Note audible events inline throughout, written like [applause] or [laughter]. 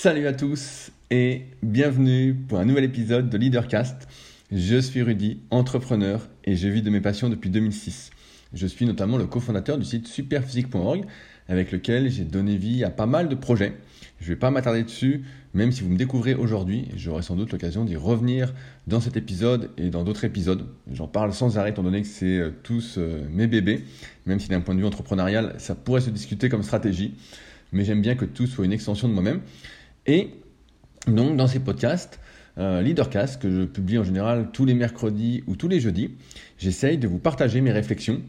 Salut à tous et bienvenue pour un nouvel épisode de Leadercast. Je suis Rudy, entrepreneur et je vis de mes passions depuis 2006. Je suis notamment le cofondateur du site superphysique.org avec lequel j'ai donné vie à pas mal de projets. Je ne vais pas m'attarder dessus, même si vous me découvrez aujourd'hui, j'aurai sans doute l'occasion d'y revenir dans cet épisode et dans d'autres épisodes. J'en parle sans arrêt étant donné que c'est euh, tous euh, mes bébés, même si d'un point de vue entrepreneurial, ça pourrait se discuter comme stratégie. Mais j'aime bien que tout soit une extension de moi-même. Et donc dans ces podcasts, euh, Leadercast, que je publie en général tous les mercredis ou tous les jeudis, j'essaye de vous partager mes réflexions,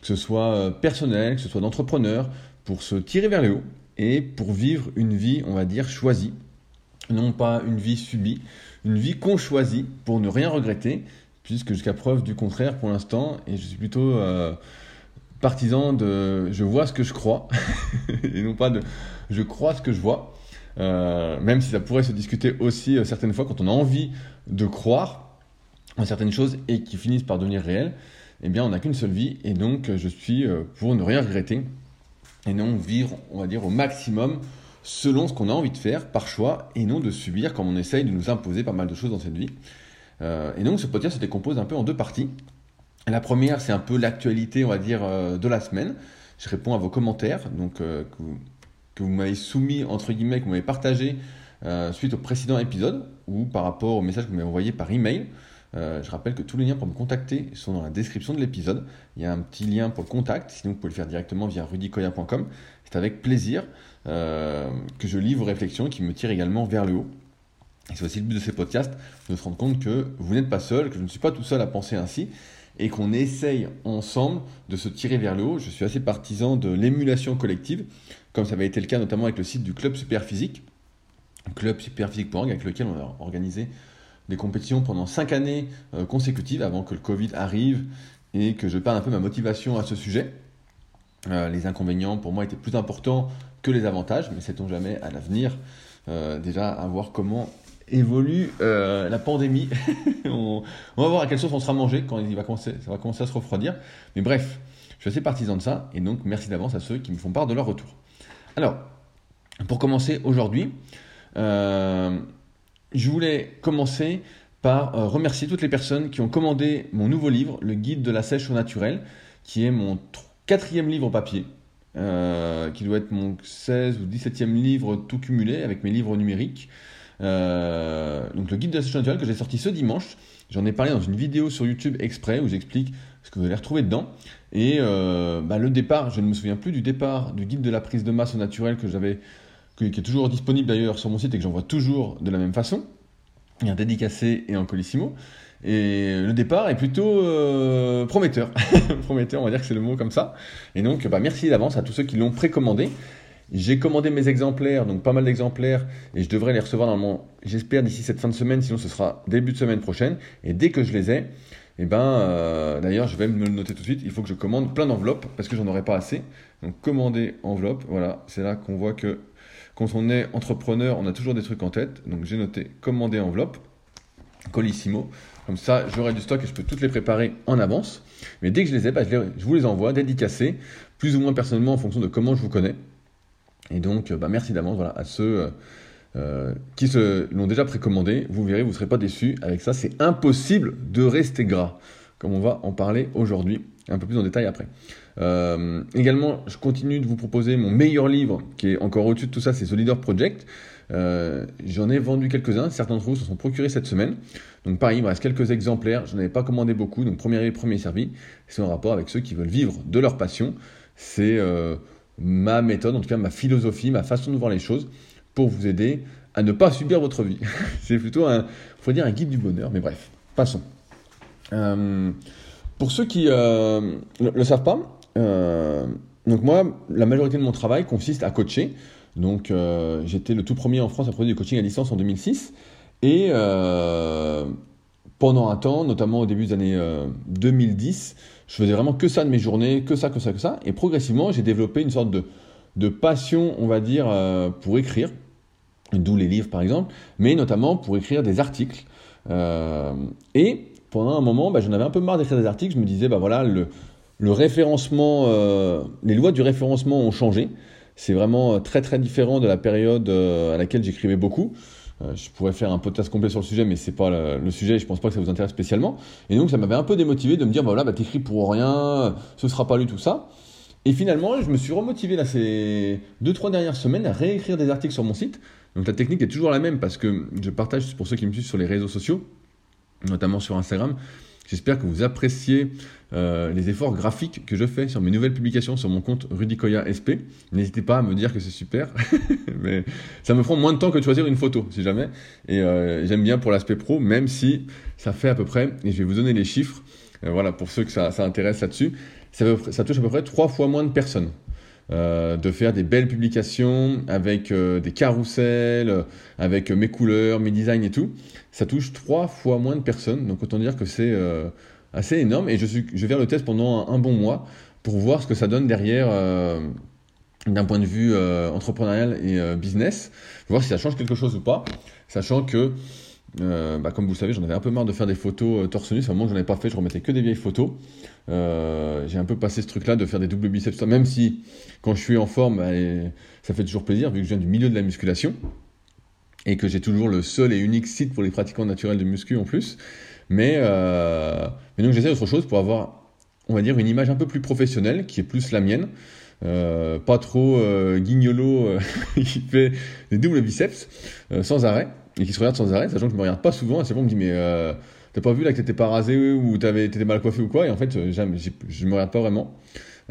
que ce soit euh, personnelles, que ce soit d'entrepreneur, pour se tirer vers le haut et pour vivre une vie, on va dire, choisie. Non pas une vie subie, une vie qu'on choisit pour ne rien regretter, puisque jusqu'à preuve du contraire pour l'instant, et je suis plutôt euh, partisan de je vois ce que je crois, [laughs] et non pas de je crois ce que je vois. Euh, même si ça pourrait se discuter aussi euh, certaines fois quand on a envie de croire en certaines choses et qui finissent par devenir réelles, eh bien on n'a qu'une seule vie et donc je suis pour ne rien regretter et non vivre, on va dire, au maximum selon ce qu'on a envie de faire par choix et non de subir comme on essaye de nous imposer pas mal de choses dans cette vie. Euh, et donc ce podcast se décompose un peu en deux parties. La première, c'est un peu l'actualité, on va dire, de la semaine. Je réponds à vos commentaires, donc que vous m'avez soumis, entre guillemets, que vous m'avez partagé euh, suite au précédent épisode ou par rapport au message que vous m'avez envoyé par email. Euh, je rappelle que tous les liens pour me contacter sont dans la description de l'épisode. Il y a un petit lien pour le contact, sinon vous pouvez le faire directement via rudicoya.com. C'est avec plaisir euh, que je lis vos réflexions qui me tirent également vers le haut. Et c'est aussi le but de ces podcasts, de se rendre compte que vous n'êtes pas seul, que je ne suis pas tout seul à penser ainsi, et qu'on essaye ensemble de se tirer vers le haut. Je suis assez partisan de l'émulation collective comme ça avait été le cas notamment avec le site du Club Superphysique, Club Superphysique.org, avec lequel on a organisé des compétitions pendant 5 années euh, consécutives avant que le Covid arrive et que je parle un peu ma motivation à ce sujet. Euh, les inconvénients pour moi étaient plus importants que les avantages, mais sait-on jamais à l'avenir euh, déjà à voir comment évolue la pandémie. [laughs] on, va voir à quelle sauce on sera mangé quand il va commencer, ça va commencer à se refroidir. Mais bref, je suis assez partisan de ça et donc merci d'avance à ceux qui me font part de leur retour. Alors, pour commencer aujourd'hui, euh, je voulais commencer par euh, remercier toutes les personnes qui ont commandé mon nouveau livre, Le guide de la sèche au naturel, qui est mon quatrième livre papier, euh, qui doit être mon 16 ou 17e livre tout cumulé avec mes livres numériques. Donc le guide de la sèche au naturel que j'ai sorti ce dimanche. J'en ai parlé dans une vidéo sur YouTube exprès où j'explique ce que vous allez retrouver dedans. Et euh, bah, le départ, je ne me souviens plus du départ du guide de la prise de masse au naturel que j'avais, qui est toujours disponible d'ailleurs sur mon site et que j'envoie toujours de la même façon, un dédicacé et en colissimo. Et le départ est plutôt euh, prometteur. [laughs] prometteur, on va dire que c'est le mot comme ça. Et donc, bah, merci d'avance à tous ceux qui l'ont précommandé. J'ai commandé mes exemplaires, donc pas mal d'exemplaires, et je devrais les recevoir normalement, j'espère, d'ici cette fin de semaine, sinon ce sera début de semaine prochaine. Et dès que je les ai, eh ben, euh, d'ailleurs, je vais me le noter tout de suite. Il faut que je commande plein d'enveloppes parce que j'en aurai pas assez. Donc, commander enveloppe. Voilà, c'est là qu'on voit que quand on est entrepreneur, on a toujours des trucs en tête. Donc, j'ai noté commander enveloppe, colissimo. Comme ça, j'aurai du stock et je peux toutes les préparer en avance. Mais dès que je les ai, bah, je, vous les envoie dédicacés, plus ou moins personnellement en fonction de comment je vous connais. Et donc, bah, merci d'avance voilà, à ceux. Euh, euh, qui se l'ont déjà précommandé. Vous verrez, vous ne serez pas déçus. Avec ça, c'est impossible de rester gras, comme on va en parler aujourd'hui, un peu plus en détail après. Euh, également, je continue de vous proposer mon meilleur livre, qui est encore au-dessus de tout ça, c'est The Leader Project. Euh, j'en ai vendu quelques-uns, certains d'entre vous se sont procurés cette semaine. Donc pareil, il me reste quelques exemplaires, je n'en avais pas commandé beaucoup, donc premier arrivé, premier servi. C'est en rapport avec ceux qui veulent vivre de leur passion. C'est ma méthode, en tout cas ma philosophie, ma façon de voir les choses pour vous aider à ne pas subir votre vie. [laughs] c'est plutôt un, faut dire un guide du bonheur, mais bref, passons. Euh, pour ceux qui ne euh, le, savent pas, euh, donc moi, la majorité de mon travail consiste à coacher. Donc j'étais le tout premier en France à produire du coaching à distance en 2006. Et pendant un temps, notamment au début des années 2010, je faisais vraiment que ça de mes journées, que ça, que ça, que ça. Et progressivement, j'ai développé une sorte de, passion, on va dire, pour écrire d'où les livres par exemple, mais notamment pour écrire des articles. Euh, et pendant un moment, bah, j'en avais un peu marre d'écrire des articles, je me disais, bah voilà, le, le référencement, euh, les lois du référencement ont changé. C'est vraiment très très différent de la période à laquelle j'écrivais beaucoup. Je pourrais faire un podcast complet sur le sujet, mais c'est pas le, sujet. Je pense pas que ça vous intéresse spécialement. Et donc ça m'avait un peu démotivé de me dire, voilà, bah, t'écris pour rien, ce sera pas lu tout ça. Et finalement, je me suis remotivé là ces deux trois dernières semaines à réécrire des articles sur mon site. Donc la technique est toujours la même parce que je partage pour ceux qui me suivent sur les réseaux sociaux, notamment sur Instagram. J'espère que vous appréciez euh, les efforts graphiques que je fais sur mes nouvelles publications sur mon compte Rudicoya SP. N'hésitez pas à me dire que c'est super, [laughs] mais ça me prend moins de temps que de choisir une photo, si jamais. Et euh, j'aime bien pour l'aspect pro, même si ça fait à peu près, et je vais vous donner les chiffres, euh, voilà, pour ceux que ça, intéresse là-dessus, ça, touche à peu près trois fois moins de personnes. Euh, de faire des belles publications avec euh, des carousels, euh, avec mes couleurs, mes designs et tout, ça touche trois fois moins de personnes. Donc autant dire que c'est assez énorme. Et je, suis, je vais faire le test pendant un, bon mois pour voir ce que ça donne derrière d'un point de vue entrepreneurial et business, voir si ça change quelque chose ou pas, sachant que euh, bah, comme vous le savez, j'en avais un peu marre de faire des photos euh, torse un moment que j'en avais pas fait, je remettais que des vieilles photos. Euh, j'ai un peu passé ce truc-là de faire des doubles biceps, même si quand je suis en forme, bah, ça fait toujours plaisir vu que je viens du milieu de la musculation et que j'ai toujours le seul et unique site pour les pratiquants naturels de muscu en plus. Mais, mais donc j'essaie autre chose pour avoir, on va dire, une image un peu plus professionnelle qui est plus la mienne. pas trop guignolo [laughs] qui fait des doubles biceps sans arrêt et qui se regarde sans arrêt, sachant que je me regarde pas souvent, et c'est bon, me dit mais euh, t'as pas vu là que t'étais pas rasé ou t'étais mal coiffé ou quoi, et en fait euh, jamais, je me regarde pas vraiment.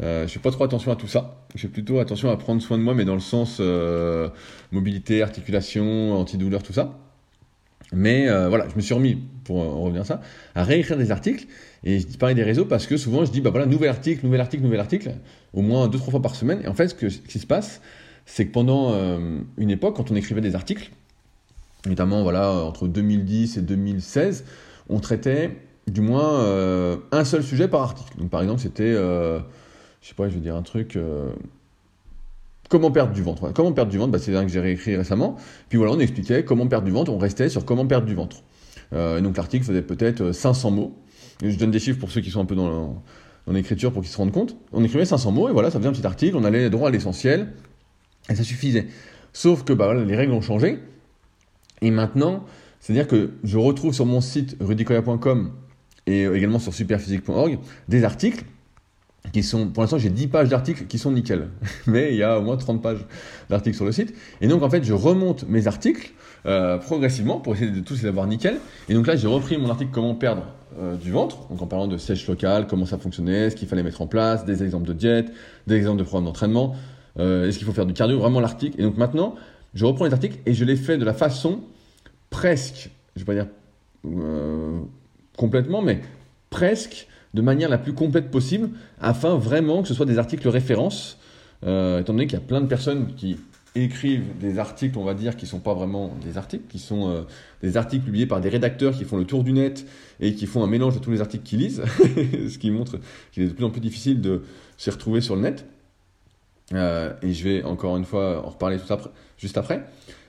Euh, je fais pas trop attention à tout ça. Je fais plutôt attention à prendre soin de moi, mais dans le sens euh, mobilité, articulation, antidouleur, tout ça. Mais voilà, je me suis remis, pour en revenir à ça, à réécrire des articles. Et je dis pareil des réseaux parce que souvent je dis, bah voilà, nouvel article, nouvel article, nouvel article, au moins deux, trois fois par semaine. Et en fait, ce qui se passe, c'est que pendant une époque, quand on écrivait des articles, notamment voilà, entre 2010 et 2016, on traitait du moins euh, un seul sujet par article. Donc par exemple, c'était, euh, je sais pas, je vais dire un truc, euh, comment perdre du ventre. Comment perdre du ventre, bah, c'est un que j'ai réécrit récemment. Puis voilà, on expliquait comment perdre du ventre, on restait sur comment perdre du ventre. et donc l'article faisait peut-être 500 mots. je donne des chiffres pour ceux qui sont un peu dans, l'écriture pour qu'ils se rendent compte. On écrivait 500 mots et voilà, ça faisait un petit article, on allait droit à l'essentiel et ça suffisait. Sauf que bah, voilà, les règles ont changé. Et maintenant, c'est-à-dire que je retrouve sur mon site rudicoya.com et également sur superphysique.org des articles qui sont, pour l'instant, j'ai 10 pages d'articles qui sont nickel. [laughs] Mais il y a au moins 30 pages d'articles sur le site. Et donc, en fait, je remonte mes articles euh, progressivement pour essayer de tous les avoir nickel. Et donc là, j'ai repris mon article Comment perdre euh, du ventre, donc en parlant de sèche locale, comment ça fonctionnait, ce qu'il fallait mettre en place, des exemples de diète, des exemples de programme d'entraînement, euh, est-ce qu'il faut faire du cardio, vraiment l'article. Et donc maintenant, je reprends les articles et je les fais de la façon presque, je ne vais pas dire euh, complètement, mais presque de manière la plus complète possible, afin vraiment que ce soit des articles références, euh, étant donné qu'il y a plein de personnes qui écrivent des articles, on va dire, qui ne sont pas vraiment des articles, qui sont euh, des articles publiés par des rédacteurs qui font le tour du net et qui font un mélange de tous les articles qu'ils lisent, [laughs] ce qui montre qu'il est de plus en plus difficile de s'y retrouver sur le net. Et je vais encore une fois en reparler juste après.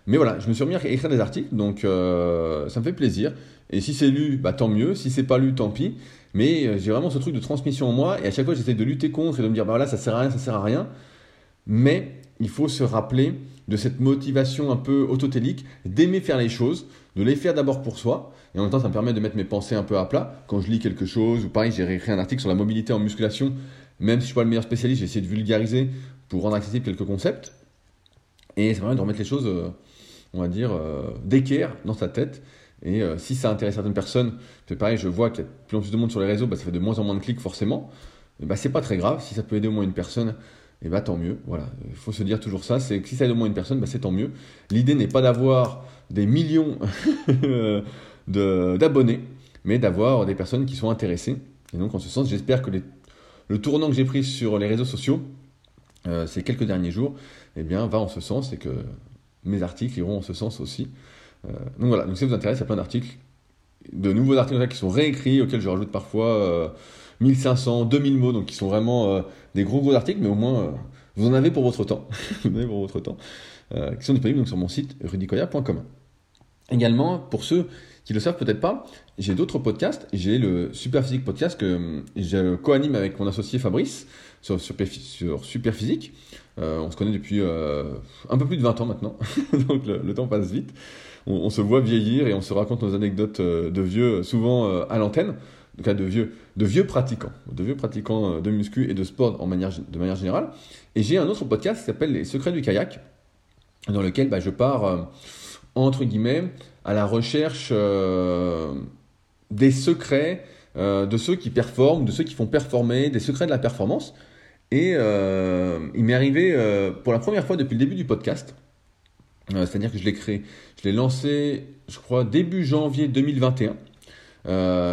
Mais voilà, je me suis remis à écrire des articles, donc euh, ça me fait plaisir. Et si c'est lu, bah, tant mieux. Si c'est pas lu, tant pis. Mais euh, j'ai vraiment ce truc de transmission en moi, et à chaque fois j'essaie de lutter contre et de me dire, bah voilà, ça sert à rien, ça sert à rien. Mais il faut se rappeler de cette motivation un peu autotélique, d'aimer faire les choses, de les faire d'abord pour soi, et en même temps ça me permet de mettre mes pensées un peu à plat. Quand je lis quelque chose, ou pareil, j'ai réécrit un article sur la mobilité en musculation, même si je suis pas le meilleur spécialiste, j'ai essayé de vulgariser pour rendre accessible quelques concepts. Et ça permet de remettre les choses... Euh, on va dire, euh, d'équerre dans sa tête. Et euh, si ça intéresse certaines personnes, c'est pareil, je vois qu'il y a de plus en plus de monde sur les réseaux, bah, ça fait de moins en moins de clics forcément. Bah, c'est pas très grave, si ça peut aider au moins une personne, et bah tant mieux. Voilà, il faut se dire toujours ça, c'est que si ça aide au moins une personne, bah, c'est tant mieux. L'idée n'est pas d'avoir des millions [laughs] d'abonnés, mais d'avoir des personnes qui sont intéressées. Et donc en ce sens, j'espère que le tournant que j'ai pris sur les réseaux sociaux euh, ces quelques derniers jours, eh bien, va en ce sens et que mes articles iront en ce sens aussi. Euh, donc voilà, donc si ça vous intéresse, il y a plein d'articles, de nouveaux articles qui sont réécrits, auxquels je rajoute parfois 1500, euh, 2000 mots, donc qui sont vraiment des gros gros articles, mais au moins vous en avez pour votre temps, [laughs] vous en avez pour votre temps, qui sont disponibles donc, sur mon site rudicoya.com. Également, pour ceux qui le savent peut-être pas, j'ai d'autres podcasts. J'ai le Super Physique podcast que je co-anime avec mon associé Fabrice sur, sur Superphysique. Euh, on se connaît depuis euh, un peu plus de 20 ans maintenant, [laughs] donc le, temps passe vite. On, se voit vieillir et on se raconte nos anecdotes euh, de vieux, souvent à l'antenne, en de vieux, de vieux pratiquants, de vieux pratiquants de muscu et de sport en manière, de manière générale. Et j'ai un autre podcast qui s'appelle Les Secrets du kayak, dans lequel bah, je pars entre guillemets à la recherche des secrets de ceux qui performent, de ceux qui font performer, des secrets de la performance. Et euh, il m'est arrivé euh, pour la première fois depuis le début du podcast, euh, c'est-à-dire que je l'ai créé, je l'ai lancé, je crois, début janvier 2021.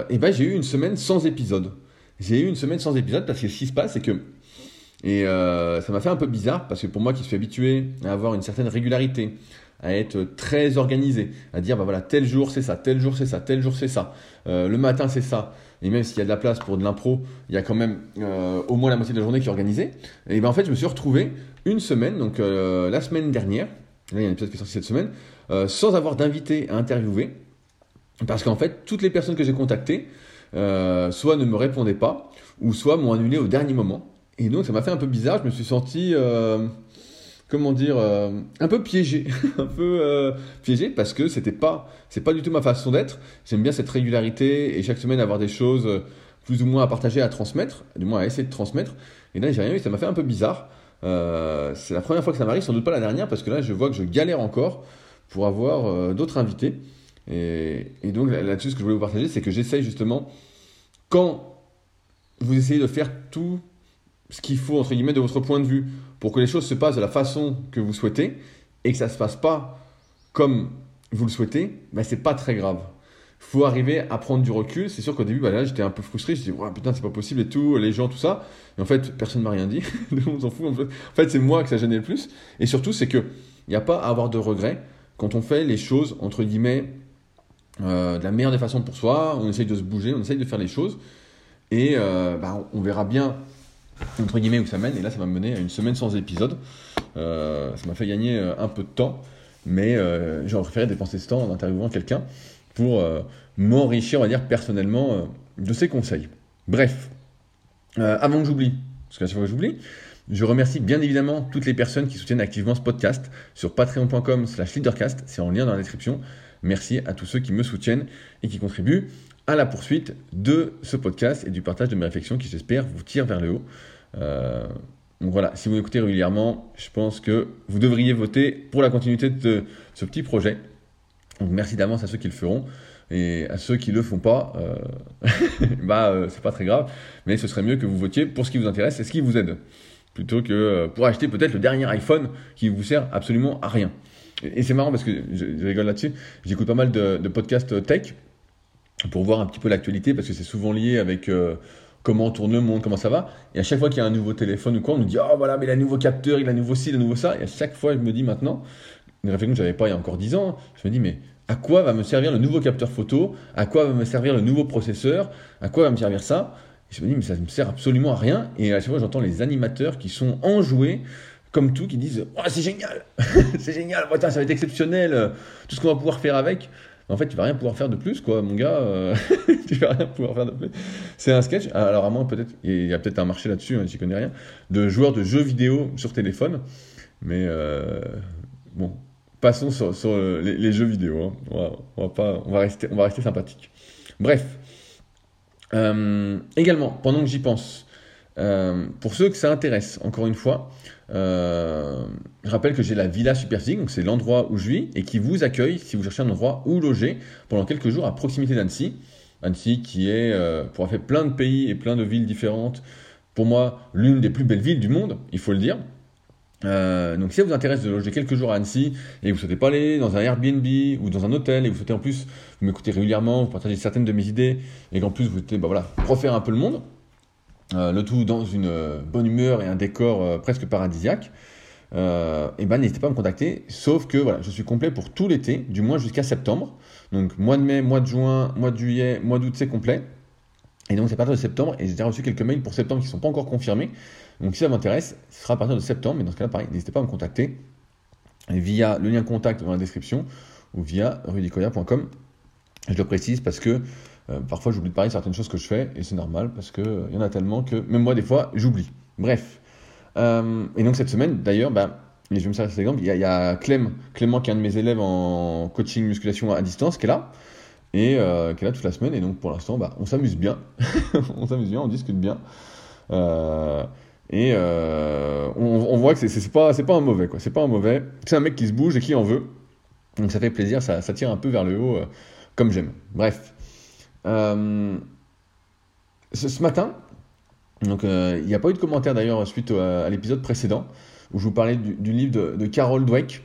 et ben j'ai eu une semaine sans épisode. J'ai eu une semaine sans épisode parce que ce qui se passe, c'est que et ça m'a fait un peu bizarre parce que pour moi qui suis habitué à avoir une certaine régularité, à être très organisé, à dire bah voilà tel jour c'est ça, tel jour c'est ça, tel jour c'est ça, le matin c'est ça, et même s'il y a de la place pour de l'impro, il y a quand même euh, au moins la moitié de la journée qui est organisée. Et ben en fait, je me suis retrouvé une semaine, donc euh, la semaine dernière, là il y a un épisode qui est sorti cette semaine, euh, sans avoir d'invité à interviewer, parce qu'en fait, toutes les personnes que j'ai contactées, soit ne me répondaient pas, ou soit m'ont annulé au dernier moment. Et donc ça m'a fait un peu bizarre, je me suis senti comment dire, euh, un peu piégé, [laughs] un peu euh, piégé parce que c'était pas, c'est pas du tout ma façon d'être. J'aime bien cette régularité et chaque semaine avoir des choses euh, plus ou moins à partager, à transmettre, du moins à essayer de transmettre. Et là, j'ai rien eu, ça m'a fait un peu bizarre. c'est la première fois que ça m'arrive, sans doute pas la dernière, parce que là, je vois que je galère encore pour avoir d'autres invités. Et, et donc là-dessus, ce que je voulais vous partager, c'est que j'essaye justement, quand vous essayez de faire tout ce qu'il faut, entre guillemets, de votre point de vue, pour que les choses se passent de la façon que vous souhaitez, et que ça ne se passe pas comme vous le souhaitez, ben, c'est pas très grave. Il faut arriver à prendre du recul. C'est sûr qu'au début, bah, là, j'étais un peu frustré. Je me disais, putain, c'est pas possible et tout, les gens, tout ça. Et en fait, personne ne m'a rien dit. [laughs] on s'en fout. En fait, c'est moi que ça gênait le plus. Et surtout, c'est qu'il n'y a pas à avoir de regrets quand on fait les choses, entre guillemets, euh, de la meilleure des façons pour soi. On essaye de se bouger, on essaye de faire les choses. Et euh, bah, on verra bien entre guillemets, où ça mène. Et là, ça m'a mené à une semaine sans épisode. Euh, ça m'a fait gagner euh, un peu de temps, mais euh, j'aurais préféré dépenser ce temps en interviewant quelqu'un pour m'enrichir, on va dire, personnellement de ses conseils. Bref, avant que j'oublie, parce qu'à chaque fois que j'oublie, je remercie bien évidemment toutes les personnes qui soutiennent activement ce podcast sur patreon.com slash leadercast, c'est en lien dans la description. Merci à tous ceux qui me soutiennent et qui contribuent à la poursuite de ce podcast et du partage de mes réflexions qui, j'espère, vous tire vers le haut. Euh, donc voilà, si vous écoutez régulièrement, je pense que vous devriez voter pour la continuité de ce petit projet. Donc merci d'avance à ceux qui le feront. Et à ceux qui ne le font pas, euh, [laughs] bah, euh, c'est pas très grave, mais ce serait mieux que vous votiez pour ce qui vous intéresse et ce qui vous aide, plutôt que pour acheter peut-être le dernier iPhone qui vous sert absolument à rien. Et, c'est marrant parce que je, rigole là-dessus, j'écoute pas mal de podcasts tech, pour voir un petit peu l'actualité, parce que c'est souvent lié avec euh, comment tourne le monde, comment ça va. Et à chaque fois qu'il y a un nouveau téléphone ou quoi, on nous dit Oh voilà, mais il a un nouveau capteur, il a un nouveau ci, il a un nouveau ça. Et à chaque fois, je me dis maintenant, une réflexion que je n'avais pas il y a encore 10 ans, je me dis Mais à quoi va me servir le nouveau capteur photo? À quoi va me servir le nouveau processeur? À quoi va me servir ça? Et Je me dis Mais ça ne me sert absolument à rien. Et à chaque fois, j'entends les animateurs qui sont enjoués comme tout, qui disent oh, c'est génial, [laughs] c'est génial, ça va être exceptionnel, tout ce qu'on va pouvoir faire avec en fait, tu vas rien pouvoir faire de plus, quoi, mon gars. Euh, [laughs] tu vas rien pouvoir faire de plus. C'est un sketch. Alors, à moins, peut-être, il y a peut-être un marché là-dessus, hein, j'y connais rien, de joueurs de jeux vidéo sur téléphone. Mais euh, bon, passons sur, les, jeux vidéo. Hein. On, va, rester, on sympathique. Bref. Euh, également, pendant que j'y pense, pour ceux que ça intéresse, encore une fois, euh, je rappelle que j'ai la Villa Superphysique, donc c'est l'endroit où je vis, et qui vous accueille si vous cherchez un endroit où loger pendant quelques jours à proximité d'Annecy. Annecy qui est, euh, pour avoir fait plein de pays et plein de villes différentes, pour moi l'une des plus belles villes du monde, il faut le dire. Euh, donc si ça vous intéresse de loger quelques jours à Annecy et vous souhaitez pas aller dans un Airbnb ou dans un hôtel et vous souhaitez en plus vous m'écouter régulièrement, vous partagez certaines de mes idées et qu'en plus vous souhaitez bah voilà, refaire un peu le monde, euh, le tout dans une euh, bonne humeur et un décor euh, presque paradisiaque, et ben n'hésitez pas à me contacter. Sauf que voilà, je suis complet pour tout l'été, du moins jusqu'à septembre. Donc mois de mai, mois de juin, mois de juillet, mois d'août, c'est complet. Et donc c'est à partir de septembre, et j'ai déjà reçu quelques mails pour septembre qui ne sont pas encore confirmés. Donc si ça m'intéresse, ce sera à partir de septembre, mais dans ce cas-là, pareil, n'hésitez pas à me contacter via le lien contact dans la description, ou via rudicoya.com. Je le précise parce que euh, parfois j'oublie de parler de certaines choses que je fais et c'est normal parce qu'il il y en a tellement que même moi des fois j'oublie. Bref. et donc cette semaine d'ailleurs, bah, je vais me servir cet exemple, il y, a, Clem, Clément qui est un de mes élèves en coaching musculation à distance qui est là et euh, qui est là toute la semaine. Et donc pour l'instant, bah, on s'amuse bien. [laughs] on s'amuse bien, on discute bien. Euh, et euh, on, voit que c'est pas, un mauvais. quoi. C'est pas un mauvais. C'est un mec qui se bouge et qui en veut. Donc ça fait plaisir, ça, ça tire un peu vers le haut, euh, comme j'aime. Bref. Euh, ce, matin, donc il n'y a pas eu de commentaire d'ailleurs suite à, l'épisode précédent où je vous parlais du, livre de, Carol Dweck.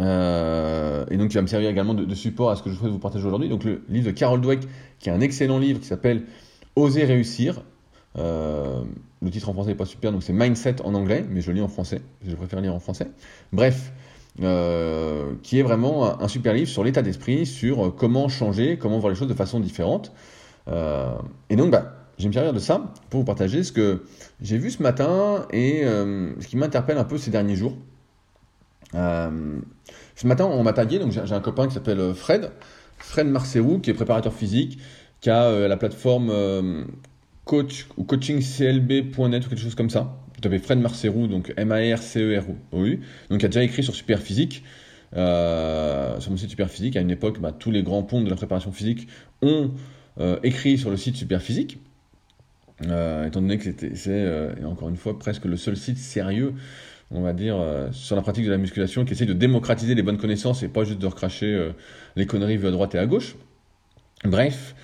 Euh, et donc, il va me servir également de, support à ce que je souhaite vous partager aujourd'hui. Donc, le livre de Carol Dweck, qui est un excellent livre qui s'appelle Oser réussir. Euh, le titre en français n'est pas super, donc c'est Mindset en anglais, mais je lis en français. Je préfère lire en français. Bref, euh, qui est vraiment un super livre sur l'état d'esprit, sur comment changer, comment voir les choses de façon différente. Euh, et donc, bah, je vais me servir de ça pour vous partager ce que j'ai vu ce matin et euh, ce qui m'interpelle un peu ces derniers jours. Euh, ce matin, on m'a tagué, donc j'ai un copain qui s'appelle euh, Fred, Fred Marcerou, qui est préparateur physique, qui a euh, la plateforme euh, coach ou coachingclb.net ou quelque chose comme ça. Tapez Fred Marcerou, donc M-A-R-C-E-R-O-U, donc qui a déjà écrit sur Super Physique. Euh, sur mon site Super Physique, à une époque, bah, tous les grands ponts de la préparation physique ont euh, écrit sur le site Super Physique. Euh, étant donné que c'est, encore une fois, presque le seul site sérieux, on va dire, sur la pratique de la musculation, qui essaye de démocratiser les bonnes connaissances et pas juste de recracher les conneries vues à droite et à gauche. Bref.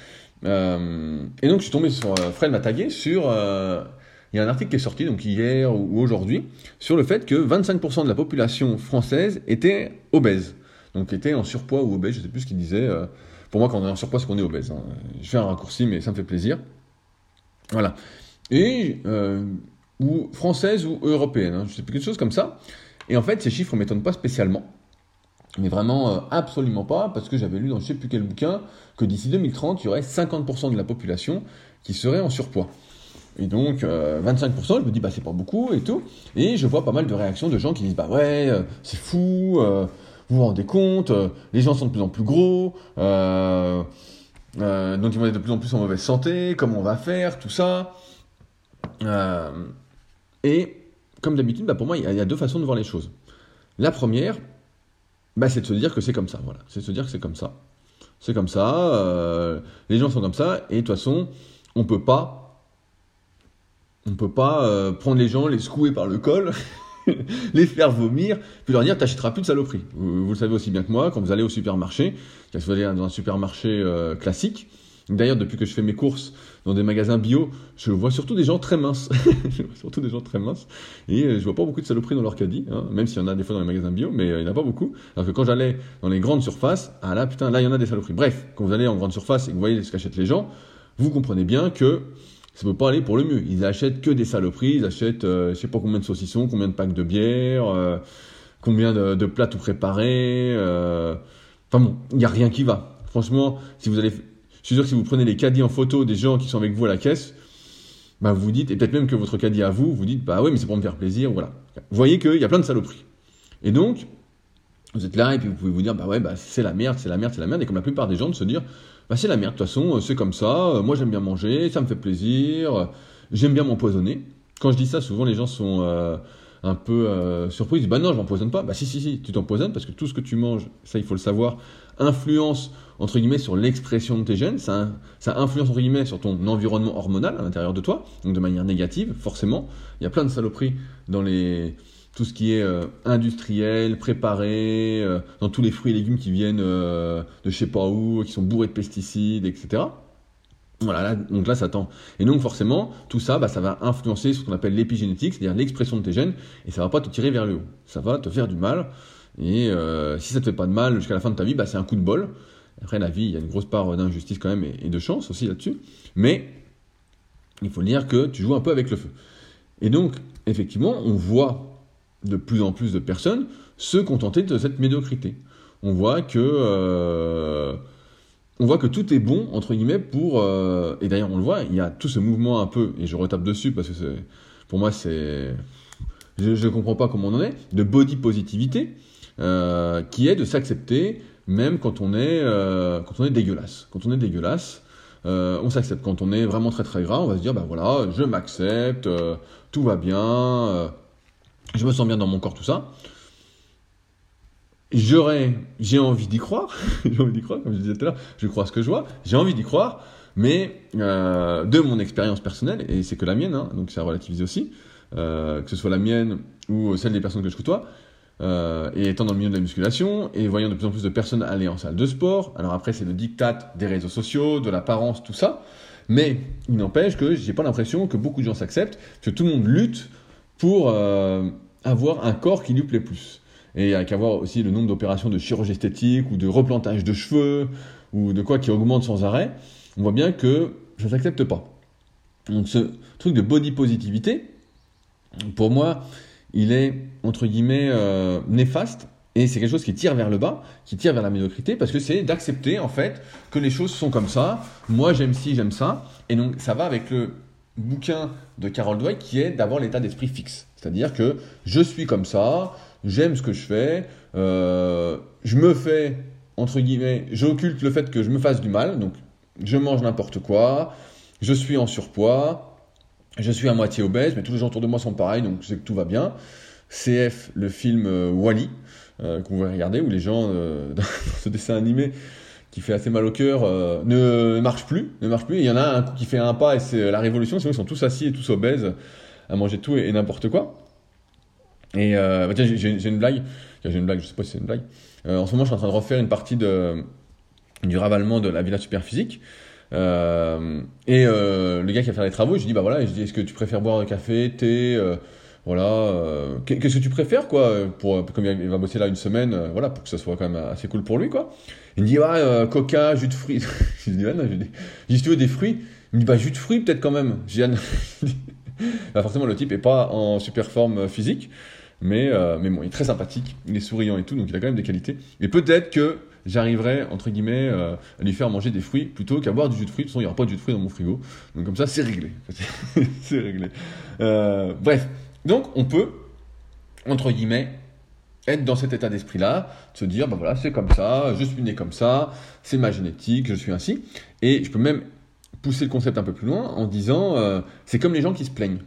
Et donc, je suis tombé sur, Fred m'a tagué sur, il y a un article qui est sorti, donc hier ou, aujourd'hui, sur le fait que 25% de la population française était obèse. Donc, était en surpoids ou obèse, je sais plus ce qu'il disait. pour moi, quand on est en surpoids, c'est qu'on est obèse. Hein. Je fais un raccourci, mais ça me fait plaisir. Voilà. Et, euh, ou française ou européenne, hein, je sais plus, quelque chose comme ça. Et en fait, ces chiffres ne m'étonnent pas spécialement. Mais vraiment, euh, absolument pas, parce que j'avais lu dans je sais plus quel bouquin que d'ici 2030, il y aurait 50% de la population qui serait en surpoids. Et donc, euh, 25%, je me dis, bah, c'est pas beaucoup et tout. Et je vois pas mal de réactions de gens qui disent, bah ouais, euh, c'est fou, euh, vous vous rendez compte, euh, les gens sont de plus en plus gros, euh, euh, donc ils vont être de plus en plus en mauvaise santé, comment on va faire, tout ça. Euh, et comme d'habitude, bah pour moi, il y, y, a deux façons de voir les choses. La première, bah, c'est de se dire que c'est comme ça. Voilà, c'est de se dire que c'est comme ça. C'est comme ça. Euh, les gens sont comme ça. Et de toute façon, on peut pas, on peut pas euh, prendre les gens, les secouer par le col. [laughs] les faire vomir, puis leur dire t'achèteras plus de saloperies. Vous, le savez aussi bien que moi, quand vous allez au supermarché, quand vous allez dans un supermarché euh, classique, d'ailleurs depuis que je fais mes courses dans des magasins bio, je vois surtout des gens très minces, [laughs] je vois surtout des gens très minces, et euh, je vois pas beaucoup de saloperies dans leur caddie, hein, même s'il y en a des fois dans les magasins bio, mais euh, il n'y en a pas beaucoup. Alors que quand j'allais dans les grandes surfaces, ah là putain, là il y en a des saloperies. Bref, quand vous allez en grande surface et que vous voyez ce qu'achètent les gens, vous comprenez bien que ça peut pas aller pour le mieux. Ils achètent que des saloperies, ils achètent euh, je sais pas combien de saucissons, combien de packs de bière, euh, combien de, plats tout préparés. Euh... Enfin bon, il n'y a rien qui va. Franchement, si vous allez, je suis sûr que si vous prenez les caddies en photo des gens qui sont avec vous à la caisse, bah vous dites, et peut-être même que votre caddie à vous, vous dites, bah ouais, mais c'est pour me faire plaisir, voilà. Vous voyez qu'il y a plein de saloperies. Et donc, vous êtes là et puis vous pouvez vous dire, bah ouais, bah c'est la merde, c'est la merde, c'est la merde, et comme la plupart des gens de se dire, bah c'est la merde, de toute façon, c'est comme ça, moi j'aime bien manger, ça me fait plaisir, j'aime bien m'empoisonner. Quand je dis ça, souvent les gens sont euh, un peu euh, surpris, ils disent bah non, je m'empoisonne pas. Bah si, si, si, tu t'empoisonnes parce que tout ce que tu manges, ça il faut le savoir, influence entre guillemets sur l'expression de tes gènes, ça, ça influence entre guillemets sur ton environnement hormonal à l'intérieur de toi, donc de manière négative, forcément. Il y a plein de saloperies dans les tout ce qui est euh, industriel, préparé, euh, dans tous les fruits et légumes qui viennent euh, de je sais pas où, qui sont bourrés de pesticides, etc. Voilà, là, donc là, ça tend. Et donc, forcément, tout ça, bah, ça va influencer ce qu'on appelle l'épigénétique, c'est-à-dire l'expression de tes gènes, et ça va pas te tirer vers le haut. Ça va te faire du mal. Et si ça te fait pas de mal jusqu'à la fin de ta vie, bah, c'est un coup de bol. Après, la vie, il y a une grosse part d'injustice quand même et de chance aussi là-dessus. Mais il faut dire que tu joues un peu avec le feu. Et donc, effectivement, on voit de plus en plus de personnes se contenter de cette médiocrité. On voit que euh, on voit que tout est bon entre guillemets pour euh, et d'ailleurs on le voit, il y a tout ce mouvement un peu et je retape dessus parce que pour moi c'est je ne comprends pas comment on en est de body positivité qui est de s'accepter même quand on est, quand on est dégueulasse. Quand on est dégueulasse, on s'accepte. Quand on est vraiment très très gras, on va se dire, bah voilà, je m'accepte, tout va bien, je me sens bien dans mon corps, tout ça. J'aurais, j'ai envie d'y croire, [laughs] j'ai envie d'y croire, comme je disais tout à l'heure, je crois ce que je vois, j'ai envie d'y croire, mais euh, de mon expérience personnelle, et c'est que la mienne, hein, donc ça relativise aussi, euh, que ce soit la mienne ou celle des personnes que je côtoie, euh, et étant dans le milieu de la musculation, et voyant de plus en plus de personnes aller en salle de sport, alors après c'est le diktat des réseaux sociaux, de l'apparence, tout ça, mais il n'empêche que j'ai pas l'impression que beaucoup de gens s'acceptent, que tout le monde lutte pour avoir un corps qui lui plaît plus. Et il n'y a qu'à voir aussi le nombre d'opérations de chirurgie esthétique ou de replantage de cheveux ou de quoi qui augmente sans arrêt. On voit bien que ça ne s'accepte pas. Donc ce truc de body positivité, pour moi, il est entre guillemets euh, néfaste et c'est quelque chose qui tire vers le bas, qui tire vers la médiocrité, parce que c'est d'accepter en fait que les choses sont comme ça. Moi j'aime ci, j'aime ça, et donc ça va avec le bouquin de Carol Dweck qui est d'avoir l'état d'esprit fixe. C'est-à-dire que je suis comme ça, j'aime ce que je fais, euh, je me fais, entre guillemets, j'occulte le fait que je me fasse du mal, donc je mange n'importe quoi, je suis en surpoids, je suis à moitié obèse, mais tous les gens autour de moi sont pareils, donc c'est que tout va bien. CF, le film euh, Wally, euh, vous pouvez regarder, où les gens, [laughs] dans ce dessin animé, qui fait assez mal au cœur, ne marche plus, ne marche plus. Il y en a un qui fait un pas et c'est la révolution, sinon ils sont tous assis et tous obèses à manger tout et n'importe quoi. Et euh, bah j'ai une blague. J'ai une blague, je sais pas si c'est une blague. Euh, en ce moment, je suis en train de refaire une partie de, du ravalement de la Villa Superphysique. Euh, et euh, le gars qui a fait les travaux, je lui dis bah voilà, je dis est-ce que tu préfères boire du café, thé, voilà, qu'est-ce que tu préfères quoi pour comme il va bosser là une semaine, voilà pour que ça soit quand même assez cool pour lui quoi. Il me dit ouais coca, jus de fruits. je lui dis [laughs] je dis tu veux des fruits, il me dit bah jus de fruits peut-être quand même. Je dis, [laughs] bah, forcément le type est pas en super forme physique. Mais, euh, mais bon, il est très sympathique, il est souriant et tout, donc il a quand même des qualités. Et peut-être que j'arriverai, entre guillemets, euh, à lui faire manger des fruits plutôt qu'à boire du jus de fruits. De toute façon, il n'y aura pas de jus de fruits dans mon frigo. Donc comme ça, c'est réglé. [laughs] c'est réglé. Euh, bref, donc on peut, entre guillemets, être dans cet état d'esprit-là, se dire, ben voilà, c'est comme ça, je suis né comme ça, c'est ma génétique, je suis ainsi. Et je peux même pousser le concept un peu plus loin en disant, c'est comme les gens qui se plaignent.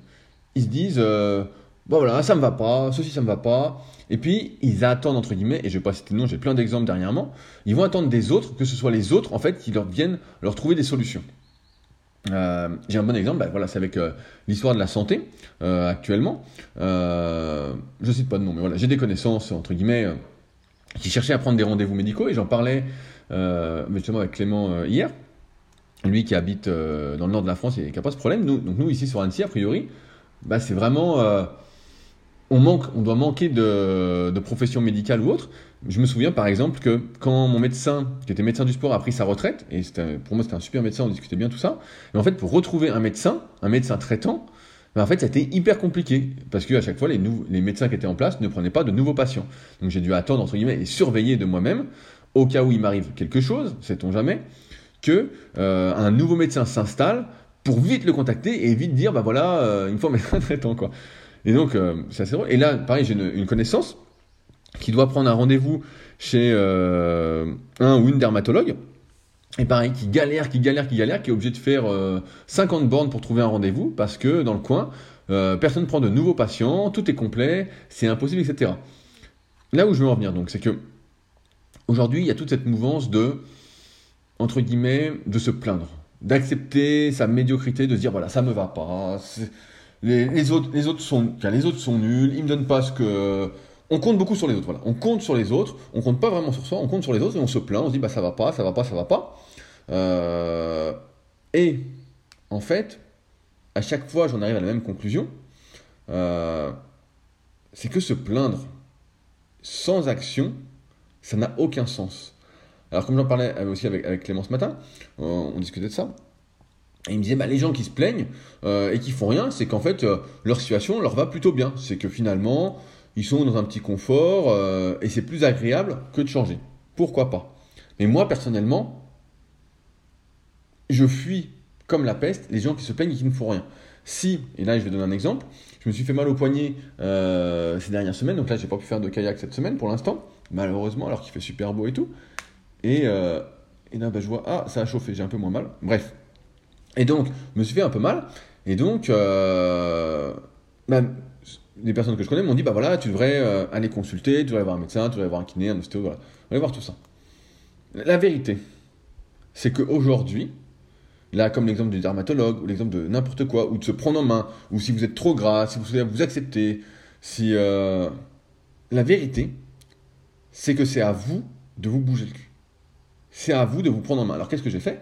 Ils se disent bon voilà, ça me va pas, ceci ça me va pas. Et puis ils attendent entre guillemets, et je vais pas citer de nom, j'ai plein d'exemples dernièrement, ils vont attendre des autres, que ce soit les autres en fait qui leur viennent leur trouver des solutions. Euh, j'ai un bon exemple, bah, voilà, c'est avec euh, l'histoire de la santé euh, actuellement. Euh, je cite pas de nom, mais voilà, j'ai des connaissances entre guillemets qui cherchaient à prendre des rendez-vous médicaux et j'en parlais justement avec Clément hier, lui qui habite dans le nord de la France et qui n'a pas ce problème. Nous, donc nous ici sur Annecy, a priori, bah, c'est vraiment on, manque, on doit manquer de, de profession médicale ou autre. Je me souviens par exemple que quand mon médecin, qui était médecin du sport, a pris sa retraite, et pour moi c'était un super médecin, on discutait bien tout ça, mais en fait pour retrouver un médecin, un médecin traitant, ben, en fait ça a hyper compliqué, parce qu'à chaque fois les, les médecins qui étaient en place ne prenaient pas de nouveaux patients. Donc j'ai dû attendre entre guillemets et surveiller de moi-même, au cas où il m'arrive quelque chose, sait-on jamais, euh, un nouveau médecin s'installe pour vite le contacter et vite dire bah voilà, euh, une fois médecin [laughs] traitant quoi. Et donc, euh, c'est assez drôle. Et là, pareil, j'ai une, connaissance qui doit prendre un rendez-vous chez euh, un ou une dermatologue. Et pareil, qui galère, qui galère, qui galère, qui est obligé de faire 50 euh, bornes pour trouver un rendez-vous parce que dans le coin, personne ne prend de nouveaux patients, tout est complet, c'est impossible, etc. Là où je veux en venir, donc, c'est que aujourd'hui, il y a toute cette mouvance de, entre guillemets, de se plaindre, d'accepter sa médiocrité, de se dire voilà, ça me va pas, les, autres, les, autres sont, les autres sont nuls, ils me donnent pas ce que. On compte beaucoup sur les autres, voilà. On compte sur les autres, on compte pas vraiment sur soi, on compte sur les autres et on se plaint, on se dit bah ça va pas, ça va pas, ça va pas. Euh, et en fait, à chaque fois j'en arrive à la même conclusion, euh, c'est que se plaindre sans action, ça n'a aucun sens. Alors comme j'en parlais aussi avec, Clément ce matin, on discutait de ça. Et il me disait, bah, les gens qui se plaignent euh, et qui font rien, c'est qu'en fait, euh, leur situation leur va plutôt bien. C'est que finalement, ils sont dans un petit confort euh, et c'est plus agréable que de changer. Pourquoi pas? Mais moi, personnellement, je fuis comme la peste les gens qui se plaignent et qui ne font rien. Si, et là je vais donner un exemple, je me suis fait mal au poignet ces dernières semaines, donc là j'ai pas pu faire de kayak cette semaine pour l'instant, malheureusement, alors qu'il fait super beau et tout. Et, euh, et là, bah, je vois, ah, ça a chauffé, j'ai un peu moins mal. Bref. Et donc, je me suis fait un peu mal. Et donc, euh, bah, des personnes que je connais m'ont dit, bah voilà, tu devrais euh, aller consulter, tu devrais avoir un médecin, tu devrais avoir un kiné, un ostéo, voilà. Va voir tout ça. La vérité, c'est qu'aujourd'hui, là, comme l'exemple du dermatologue, ou l'exemple de n'importe quoi, ou de se prendre en main, ou si vous êtes trop gras, si vous savez vous accepter, si... Euh, la vérité, c'est que c'est à vous de vous bouger le cul. C'est à vous de vous prendre en main. Alors qu'est-ce que j'ai fait?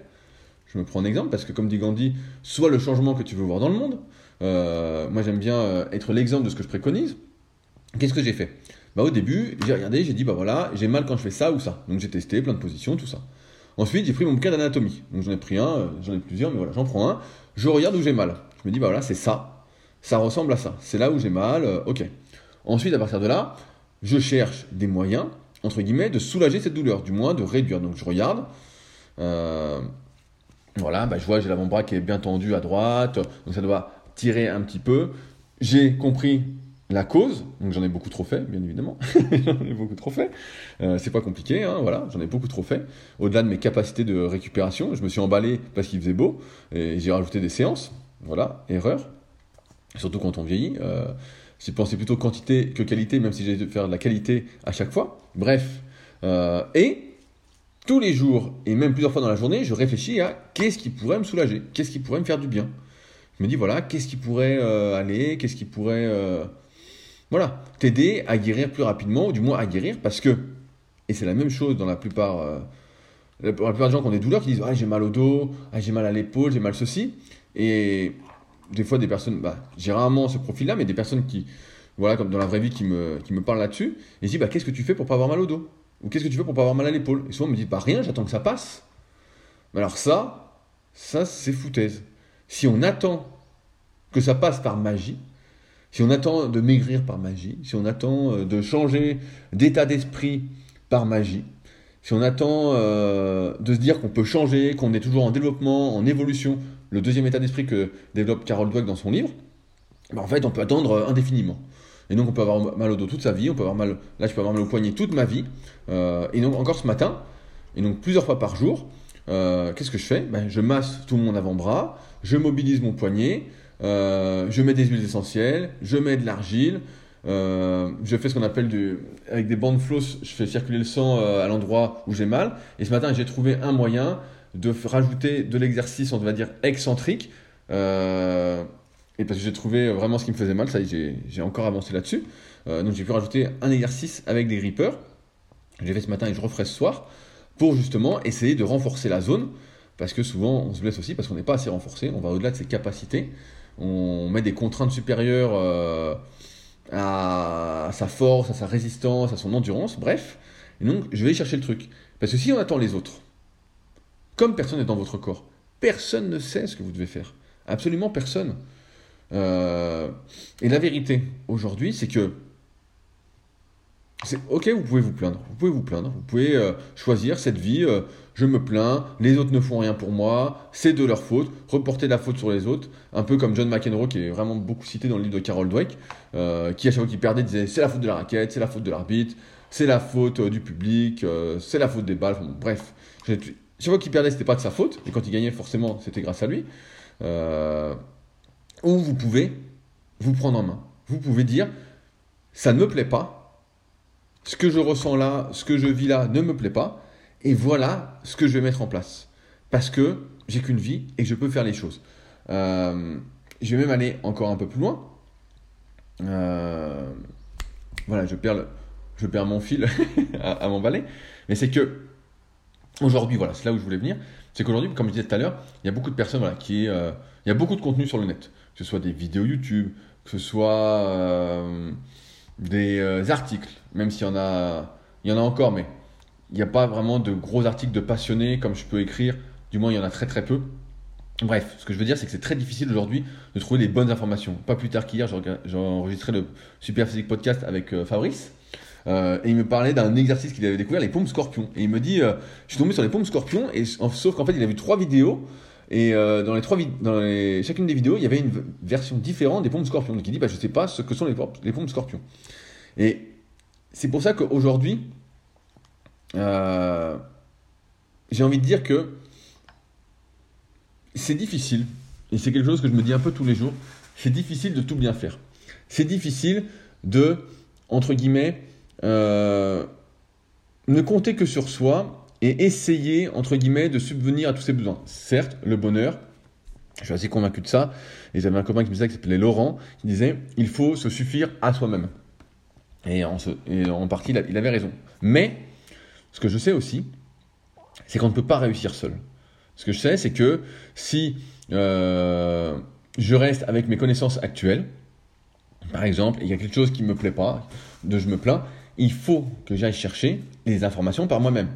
Je me prends un exemple, parce que comme dit Gandhi, soit le changement que tu veux voir dans le monde, euh, moi, j'aime bien euh, être l'exemple de ce que je préconise. Qu'est-ce que j'ai fait? Bah, Au début, j'ai regardé, j'ai dit, bah voilà, j'ai mal quand je fais ça ou ça. Donc j'ai testé plein de positions, tout ça. Ensuite, j'ai pris mon bouquin d'anatomie. Donc j'en ai pris un, euh, j'en ai plusieurs, mais voilà, j'en prends un. Je regarde où j'ai mal. Je me dis, bah voilà, c'est ça. Ça ressemble à ça. C'est là où j'ai mal, ok. Ensuite, à partir de là, je cherche des moyens, entre guillemets, de soulager cette douleur, du moins de réduire. Donc je regarde. voilà, bah, je vois, j'ai l'avant-bras qui est bien tendu à droite, donc ça doit tirer un petit peu. J'ai compris la cause, donc j'en ai beaucoup trop fait, bien évidemment. [laughs] j'en ai beaucoup trop fait. Euh, c'est pas compliqué, hein, voilà, j'en ai beaucoup trop fait. Au-delà de mes capacités de récupération, je me suis emballé parce qu'il faisait beau et j'ai rajouté des séances. Voilà, erreur. Surtout quand on vieillit. Euh, j'ai pensé plutôt quantité que qualité, même si j'ai dû faire de la qualité à chaque fois. Bref. Euh, et tous les jours, et même plusieurs fois dans la journée, je réfléchis à qu'est-ce qui pourrait me soulager, qu'est-ce qui pourrait me faire du bien je me dis, voilà, qu'est-ce qui pourrait euh, aller, qu'est-ce qui pourrait, euh, voilà, t'aider à guérir plus rapidement, ou du moins à guérir, parce que, et c'est la même chose dans la plupart, la, plupart des gens qui ont des douleurs, qui disent, ah, j'ai mal au dos, ah, j'ai mal à l'épaule, j'ai mal ceci, et des fois des personnes, bah, j'ai rarement ce profil-là, mais des personnes qui, voilà, comme dans la vraie vie, qui me, parlent là-dessus, et je dis, bah, qu'est-ce que tu fais pour pas avoir mal au dos? Ou qu'est-ce que tu fais pour pas avoir mal à l'épaule? Et souvent, on me dit, bah, rien, j'attends que ça passe. Mais alors ça, ça, c'est foutaise. Si on attend que ça passe par magie, si on attend de maigrir par magie, si on attend euh, de changer d'état d'esprit par magie, si on attend euh, de se dire qu'on peut changer, qu'on est toujours en développement, en évolution, le deuxième état d'esprit que développe Carol Dweck dans son livre, ben en fait on peut attendre euh, indéfiniment. Et donc on peut avoir mal au dos toute sa vie, on peut avoir mal, là je peux avoir mal au poignet toute ma vie, et donc encore ce matin, et donc plusieurs fois par jour, qu'est-ce que je fais? Ben, Je masse tout mon avant-bras, je mobilise mon poignet, euh, je mets des huiles essentielles, je mets de l'argile, euh, je fais ce qu'on appelle du, avec des bandes floss, je fais circuler le sang euh, à l'endroit où j'ai mal. Et ce matin, j'ai trouvé un moyen de rajouter de l'exercice, on va dire excentrique. et parce que j'ai trouvé vraiment ce qui me faisait mal, ça j'ai encore avancé là-dessus. donc j'ai pu rajouter un exercice avec des grippers. J'ai fait ce matin et je referai ce soir pour justement essayer de renforcer la zone parce que souvent on se blesse aussi parce qu'on n'est pas assez renforcé, on va au-delà de ses capacités, on met des contraintes supérieures euh, à sa force, à sa résistance, à son endurance, bref. Et donc je vais chercher le truc. Parce que si on attend les autres, comme personne n'est dans votre corps, personne ne sait ce que vous devez faire. Absolument personne. Euh, et la vérité aujourd'hui, c'est que ok, vous pouvez vous plaindre, vous pouvez vous plaindre, vous pouvez euh, choisir cette vie, euh, je me plains, les autres ne font rien pour moi, c'est de leur faute, reporter la faute sur les autres, un peu comme John McEnroe qui est vraiment beaucoup cité dans le livre de Carol Dweck, euh, qui à chaque fois qu'il perdait disait c'est la faute de la raquette, c'est la faute de l'arbitre, c'est la faute du public, c'est la faute des balles, bref, chaque fois qu'il perdait c'était pas de sa faute, et quand il gagnait forcément c'était grâce à lui, ou vous pouvez vous prendre en main, vous pouvez dire ça ne me plaît pas, ce que je ressens là, ce que je vis là ne me plaît pas, et voilà ce que je vais mettre en place. Parce que j'ai qu'une vie et je peux faire les choses. Euh, je vais même aller encore un peu plus loin. Euh, voilà, je perds, je perds mon fil [laughs] à, m'emballer. Mais c'est que aujourd'hui, voilà, c'est là où je voulais venir. C'est qu'aujourd'hui, comme je disais tout à l'heure, il y a beaucoup de personnes voilà, qui. Euh, il y a beaucoup de contenu sur le net. Que ce soit des vidéos YouTube, que ce soit des euh, articles, même s'il y en a, il y en a encore, mais il n'y a pas vraiment de gros articles de passionnés comme je peux écrire. Du moins, il y en a très très peu. Bref, ce que je veux dire, c'est que c'est très difficile aujourd'hui de trouver les bonnes informations. Pas plus tard qu'hier, j'ai enregistré le Super Physique Podcast avec euh, Fabrice. Euh, et il me parlait d'un exercice qu'il avait découvert, les pompes scorpions. Et il me dit, je suis tombé sur les pompes scorpions, et, sauf qu'en fait, il a vu trois vidéos et euh, dans les trois dans les, chacune des vidéos, il y avait une version différente des pompes scorpions. Donc il dit, bah, je ne sais pas ce que sont les, les pompes scorpions. Et c'est pour ça qu'aujourd'hui, euh, j'ai envie de dire que c'est difficile, et c'est quelque chose que je me dis un peu tous les jours, c'est difficile de tout bien faire. C'est difficile de, entre guillemets, euh, ne compter que sur soi et essayer, entre guillemets, de subvenir à tous ses besoins. Certes, le bonheur, je suis assez convaincu de ça, et j'avais un copain qui me disait, qui s'appelait Laurent, qui disait, il faut se suffire à soi-même. Et en, en partie, il avait raison. Mais, ce que je sais aussi, c'est qu'on ne peut pas réussir seul. Ce que je sais, c'est que si euh, je reste avec mes connaissances actuelles, par exemple, il y a quelque chose qui ne me plaît pas, de je me plains, il faut que j'aille chercher les informations par moi-même.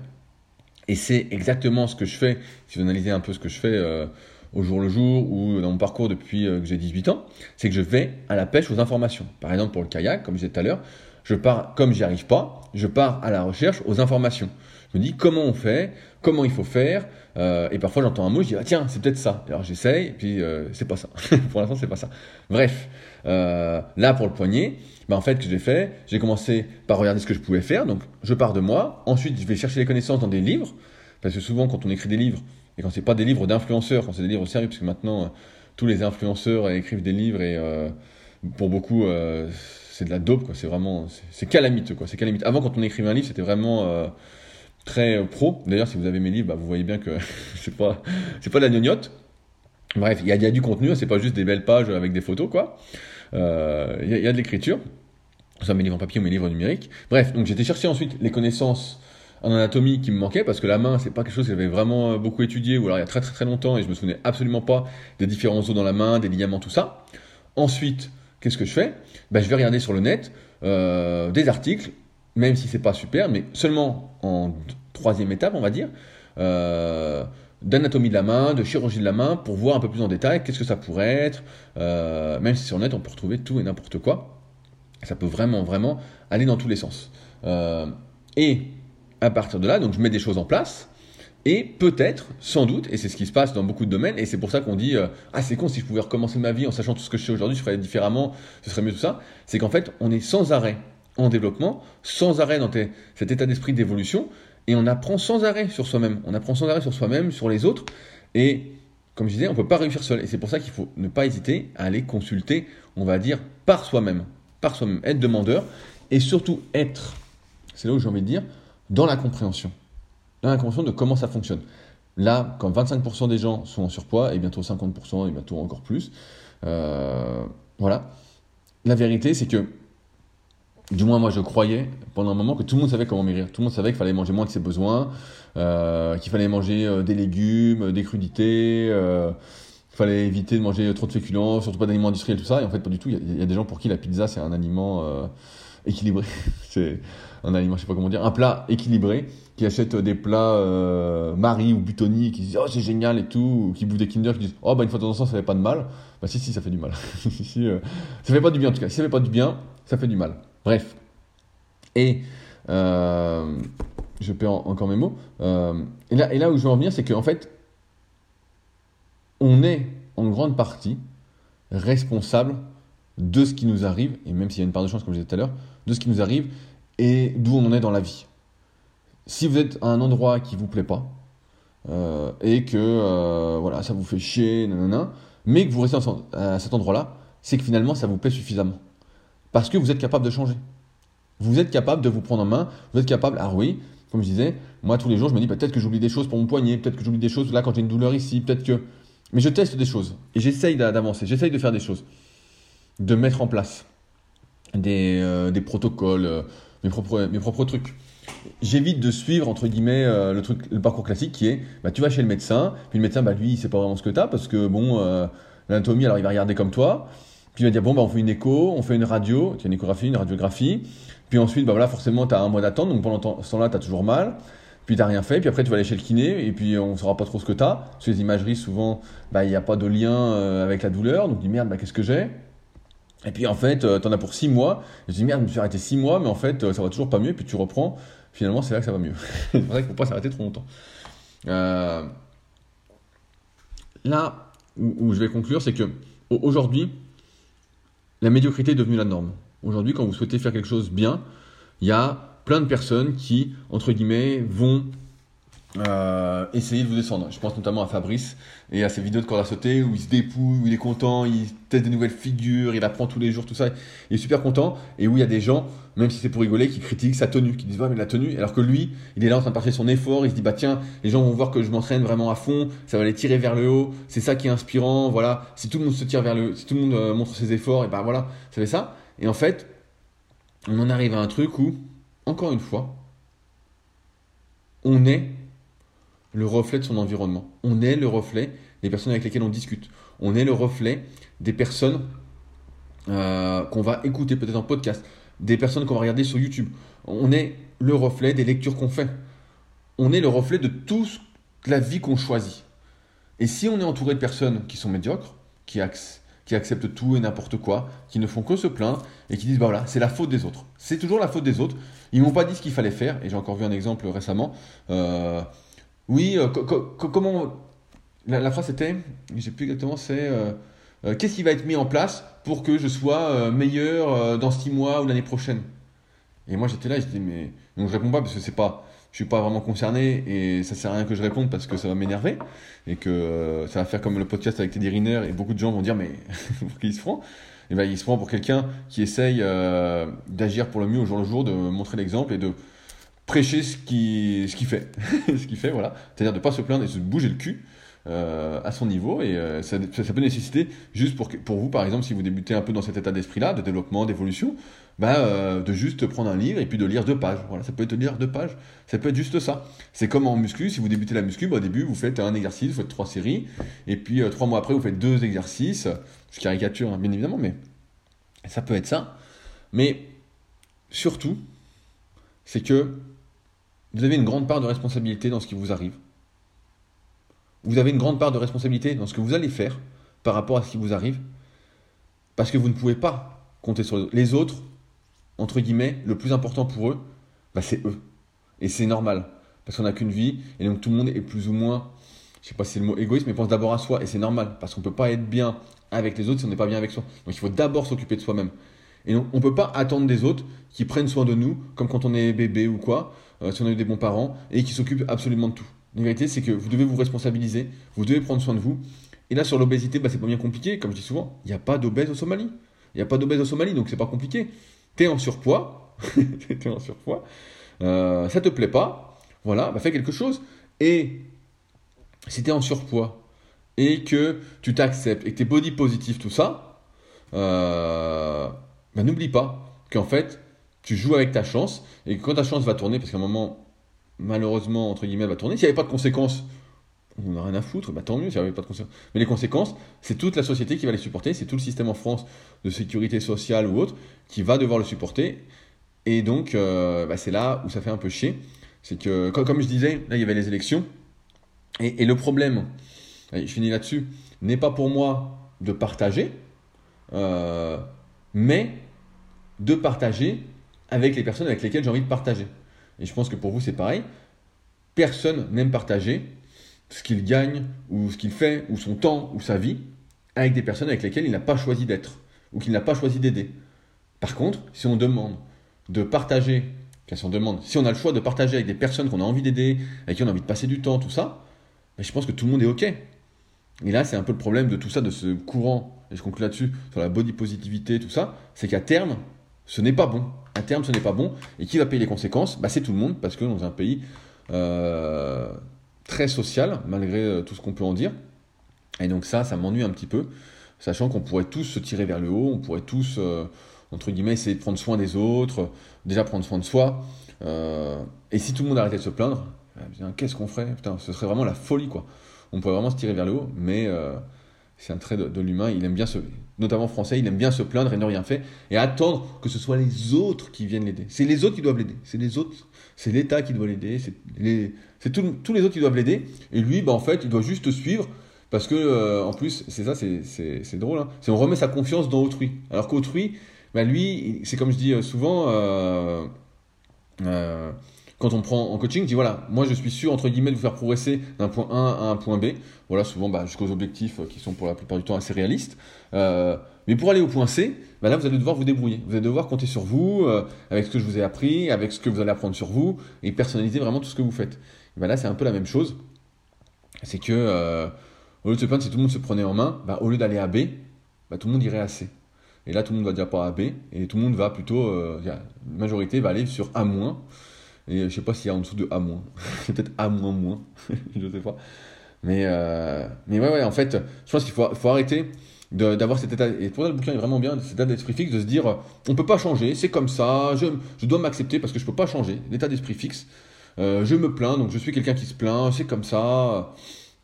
Et c'est exactement ce que je fais, si vous analysez un peu ce que je fais euh, au jour le jour ou dans mon parcours depuis euh, que j'ai 18 ans, c'est que je vais à la pêche aux informations. Par exemple, pour le kayak, comme je disais tout à l'heure, je pars, comme j'y arrive pas, je pars à la recherche aux informations. Je me dis comment on fait, comment il faut faire, euh, et parfois j'entends un mot, je dis ah, tiens c'est peut-être ça. Alors j'essaye, puis euh, c'est pas ça. [laughs] pour l'instant c'est pas ça. Bref, euh, là pour le poignet, bah, en fait que j'ai fait, j'ai commencé par regarder ce que je pouvais faire, donc je pars de moi. Ensuite je vais chercher les connaissances dans des livres, parce que souvent quand on écrit des livres et quand c'est pas des livres d'influenceurs, quand c'est des livres sérieux, parce que maintenant tous les influenceurs écrivent des livres et pour beaucoup c'est de la dope, quoi. C'est vraiment, c'est calamiteux, quoi. C'est calamiteux. Avant, quand on écrivait un livre, c'était vraiment euh, très euh, pro. D'ailleurs, si vous avez mes livres, bah, vous voyez bien que [laughs] c'est pas, c'est pas de la gnognotte. Bref, il y, a du contenu, c'est pas juste des belles pages avec des photos, quoi. Euh, il y, a de l'écriture. Ça, mes livres en papier ou mes livres numériques. Bref, donc j'étais chercher ensuite les connaissances en anatomie qui me manquaient parce que la main, c'est pas quelque chose que j'avais vraiment beaucoup étudié ou alors il y a très très très longtemps et je me souvenais absolument pas des différents os dans la main, des ligaments, tout ça. Ensuite, qu'est-ce que je fais? Ben, Je vais regarder sur le net euh, des articles, même si c'est pas super, mais seulement en troisième étape, on va dire, euh, d'anatomie de la main, de chirurgie de la main, pour voir un peu plus en détail qu'est-ce que ça pourrait être. Euh, même si sur le net, on peut retrouver tout et n'importe quoi. Ça peut vraiment, vraiment aller dans tous les sens. et à partir de là, donc je mets des choses en place. Et peut-être, sans doute, et c'est ce qui se passe dans beaucoup de domaines, et c'est pour ça qu'on dit euh, Ah, c'est con, si je pouvais recommencer ma vie en sachant tout ce que je sais aujourd'hui, je ferais différemment, ce serait mieux tout ça. C'est qu'en fait, on est sans arrêt en développement, sans arrêt dans cet état d'esprit d'évolution, et on apprend sans arrêt sur soi-même. On apprend sans arrêt sur soi-même, sur les autres, et comme je disais, on ne peut pas réussir seul. Et c'est pour ça qu'il faut ne pas hésiter à aller consulter, on va dire, par soi-même. Par soi-même, être demandeur, et surtout être, c'est là où j'ai envie de dire, dans la compréhension l'inconscient de comment ça fonctionne. Là, quand 25% des gens sont en surpoids, et bientôt 50%, et bientôt encore plus, euh, voilà. La vérité, c'est que, du moins moi je croyais pendant un moment que tout le monde savait comment maigrir. Tout le monde savait qu'il fallait manger moins que ses besoins, euh, qu'il fallait manger euh, des légumes, des crudités, qu'il fallait éviter de manger trop de féculents, surtout pas d'aliments industriels, tout ça. Et en fait, pas du tout. Il y, a des gens pour qui la pizza, c'est un aliment équilibré. [laughs] c'est un aliment, je sais pas comment dire, un plat équilibré, qui achète des plats euh, Marie ou Butoni, qui disent oh c'est génial et tout, ou qui bouffent des Kinder, qui disent oh bah une fois de temps en temps ça fait pas de mal. Bah si si ça fait du mal. [laughs] si, euh, ça fait pas du bien en tout cas. Si ça fait pas du bien, ça fait du mal. Bref. Et euh, je perds encore mes mots. Et, là, et là où je veux en venir, c'est qu'en fait, on est en grande partie responsable de ce qui nous arrive, et même s'il y a une part de chance, comme je disais tout à l'heure, de ce qui nous arrive et d'où on est dans la vie. Si vous êtes à un endroit qui vous plaît pas, euh, et que euh, voilà, ça vous fait chier, nanana, mais que vous restez à cet endroit-là, c'est que finalement ça vous plaît suffisamment. Parce que vous êtes capable de changer. Vous êtes capable de vous prendre en main, vous êtes capable, ah oui, comme je disais, moi tous les jours je me dis peut-être que j'oublie des choses pour mon poignet, peut-être que j'oublie des choses là quand j'ai une douleur ici, peut-être que. Mais je teste des choses et j'essaye d'avancer, j'essaye de faire des choses de mettre en place des, euh, protocoles, mes, propres, trucs. J'évite de suivre, entre guillemets, euh, le, truc, le parcours classique qui est bah, tu vas chez le médecin, puis le médecin, bah, lui, il sait pas vraiment ce que tu as, parce que, bon, l'anatomie, alors il va regarder comme toi, puis il va dire bon, bah, on fait une écho, on fait une radio, une échographie, une radiographie, puis ensuite, bah, voilà, forcément, tu as un mois d'attente, donc pendant ce temps-là, tu as toujours mal puis tu n'as rien fait, puis après tu vas aller chez le kiné, et puis on saura pas trop ce que tu as. Sur les imageries, souvent, bah, il n'y a pas de lien avec la douleur, donc tu dis merde, bah, qu'est-ce que j'ai? Et puis en fait, euh, t'en as pour 6 mois. Je dis merde, je me suis arrêté 6 mois, mais en fait, euh, ça va toujours pas mieux. Et puis tu reprends. Finalement, c'est là que ça va mieux. [laughs] c'est vrai qu'il faut pas s'arrêter trop longtemps. Euh, là où, je vais conclure, c'est que aujourd'hui, la médiocrité est devenue la norme. Aujourd'hui, quand vous souhaitez faire quelque chose bien, il y a plein de personnes qui, entre guillemets, vont euh, essayer de vous descendre. Je pense notamment à Fabrice et à ses vidéos de corde à sauter où il se dépouille, où il est content, il teste de nouvelles figures, il apprend tous les jours, tout ça. Il est super content et où il y a des gens, même si c'est pour rigoler, qui critiquent sa tenue, qui disent ouais mais la tenue, alors que lui, il est là en train de partager son effort, il se dit bah tiens, les gens vont voir que je m'entraîne vraiment à fond, ça va les tirer vers le haut, c'est ça qui est inspirant, voilà. Si tout le monde se tire vers le, si tout le monde euh, montre ses efforts, et ben voilà, ça fait ça. Et en fait, on en arrive à un truc où, encore une fois, on est le reflet de son environnement. On est le reflet des personnes avec lesquelles on discute. On est le reflet des personnes euh, qu'on va écouter peut-être en podcast, des personnes qu'on va regarder sur YouTube. On est le reflet des lectures qu'on fait. On est le reflet de toute la vie qu'on choisit. Et si on est entouré de personnes qui sont médiocres, qui, qui acceptent tout et n'importe quoi, qui ne font que se plaindre et qui disent bah voilà, c'est la faute des autres. C'est toujours la faute des autres. Ils m'ont pas dit ce qu'il fallait faire. Et j'ai encore vu un exemple récemment. Euh, oui, euh, comment. La, phrase était, je sais plus exactement, c'est euh, euh, qu'est-ce qui va être mis en place pour que je sois meilleur dans six mois ou l'année prochaine? Et moi j'étais là, je dis mais. Donc je réponds pas parce que c'est pas. Je suis pas vraiment concerné et ça sert à rien que je réponde parce que ça va m'énerver et que ça va faire comme le podcast avec Teddy Riner et beaucoup de gens vont dire mais [laughs] pour qui il se prend et ben, il se prend pour quelqu'un qui essaye d'agir pour le mieux au jour le jour, de montrer l'exemple et de prêcher ce qu'il ce qui fait. [laughs] ce qu'il fait, voilà. C'est-à-dire de ne pas se plaindre et de se bouger le cul. Euh, à son niveau. Et euh, ça, ça, peut nécessiter juste pour, pour vous par exemple si vous débutez un peu dans cet état d'esprit là de développement d'évolution bah, de juste prendre un livre et puis de lire deux pages. Voilà ça peut être lire deux pages. Ça peut être juste ça. C'est comme en muscu. Si vous débutez la muscu bah, au début vous faites un exercice vous faites trois séries. Et puis trois mois après vous faites deux exercices. Je caricature hein, bien évidemment mais ça peut être ça. Mais surtout c'est que vous avez une grande part de responsabilité dans ce qui vous arrive. Vous avez une grande part de responsabilité dans ce que vous allez faire par rapport à ce qui vous arrive. Parce que vous ne pouvez pas compter sur les autres. Les autres, entre guillemets, le plus important pour eux, bah, c'est eux. Et c'est normal. Parce qu'on n'a qu'une vie. Et donc tout le monde est plus ou moins, je ne sais pas si c'est le mot égoïste, mais pense d'abord à soi. Et c'est normal. Parce qu'on ne peut pas être bien avec les autres si on n'est pas bien avec soi. Donc il faut d'abord s'occuper de soi-même. Et donc on ne peut pas attendre des autres qui prennent soin de nous, comme quand on est bébé ou quoi. Euh, si on a eu des bons parents, et qui s'occupent absolument de tout. La vérité, c'est que vous devez vous responsabiliser, vous devez prendre soin de vous. Et là, sur l'obésité, bah, c'est pas bien compliqué. Comme je dis souvent, il n'y a pas d'obèse au Somalie. Il n'y a pas d'obèse au Somalie, donc c'est pas compliqué. Tu es en surpoids, [laughs] es en surpoids, euh, ça te plaît pas, voilà, bah, fais quelque chose. Et si tu es en surpoids et que tu t'acceptes et que tu es body positif, tout ça, euh, bah, n'oublie pas qu'en fait, tu joues avec ta chance, et quand ta chance va tourner, parce qu'à un moment, malheureusement, entre guillemets, va tourner, s'il n'y avait pas de conséquences, on n'a rien à foutre, bah tant mieux s'il n'y avait pas de conséquences. Mais les conséquences, c'est toute la société qui va les supporter, c'est tout le système en France de sécurité sociale ou autre qui va devoir le supporter. Et donc, euh, bah, c'est là où ça fait un peu chier. C'est que, comme, je disais, là, il y avait les élections. Et, le problème, je finis là-dessus, n'est pas pour moi de partager, euh, mais de partager avec les personnes avec lesquelles j'ai envie de partager. Et je pense que pour vous, c'est pareil. Personne n'aime partager ce qu'il gagne, ou ce qu'il fait, ou son temps, ou sa vie, avec des personnes avec lesquelles il n'a pas choisi d'être, ou qu'il n'a pas choisi d'aider. Par contre, si on demande de partager, si on demande, si on a le choix de partager avec des personnes qu'on a envie d'aider, avec qui on a envie de passer du temps, tout ça, ben, je pense que tout le monde est OK. Et là, c'est un peu le problème de tout ça, de ce courant, et je conclue là-dessus, sur la body positivité, tout ça, c'est qu'à terme, ce n'est pas bon. À terme, ce n'est pas bon. Et qui va payer les conséquences? Bah, C'est tout le monde, parce que dans un pays euh, très social, malgré euh, tout ce qu'on peut en dire. Et donc ça, ça m'ennuie un petit peu, sachant qu'on pourrait tous se tirer vers le haut, on pourrait tous, euh, entre guillemets, essayer de prendre soin des autres, déjà prendre soin de soi. et si tout le monde arrêtait de se plaindre, qu'est-ce qu'on ferait? Putain, ce serait vraiment la folie, quoi. On pourrait vraiment se tirer vers le haut, mais c'est un trait de, l'humain. Il aime bien se, notamment français, il aime bien se plaindre et ne rien faire et attendre que ce soit les autres qui viennent l'aider. C'est les autres qui doivent l'aider. C'est les autres, c'est l'État qui doit l'aider. C'est tous les autres qui doivent l'aider. Et lui, bah, en fait, il doit juste suivre parce que, euh, en plus, c'est ça, c'est drôle. Hein. C'est on remet sa confiance dans autrui. Alors qu'autrui, bah, lui, c'est comme je dis euh, souvent. Euh, quand on prend en coaching, dis voilà, moi je suis sûr entre guillemets de vous faire progresser d'un point A à un point B. Voilà, souvent bah, jusqu'aux objectifs qui sont pour la plupart du temps assez réalistes. Euh, mais pour aller au point C, bah là vous allez devoir vous débrouiller. Vous allez devoir compter sur vous, euh, avec ce que je vous ai appris, avec ce que vous allez apprendre sur vous, et personnaliser vraiment tout ce que vous faites. bah là c'est un peu la même chose. C'est que euh, au lieu de se plaindre si tout le monde se prenait en main, au lieu d'aller à B, tout le monde irait à C. Et là tout le monde va dire pas à B, et tout le monde va plutôt, la majorité va aller sur A-. Et je sais pas s'il y a en dessous de A-. [laughs] C'est peut-être A-, [laughs] je sais pas. Mais, euh, mais ouais, ouais, en fait, je pense qu'il faut, faut arrêter d'avoir cet état, et pour ça le bouquin est vraiment bien, cet état d'esprit fixe, de se dire, on peut pas changer, c'est comme ça, je, je dois m'accepter parce que je peux pas changer, l'état d'esprit fixe, euh, je me plains, donc je suis quelqu'un qui se plaint, c'est comme ça,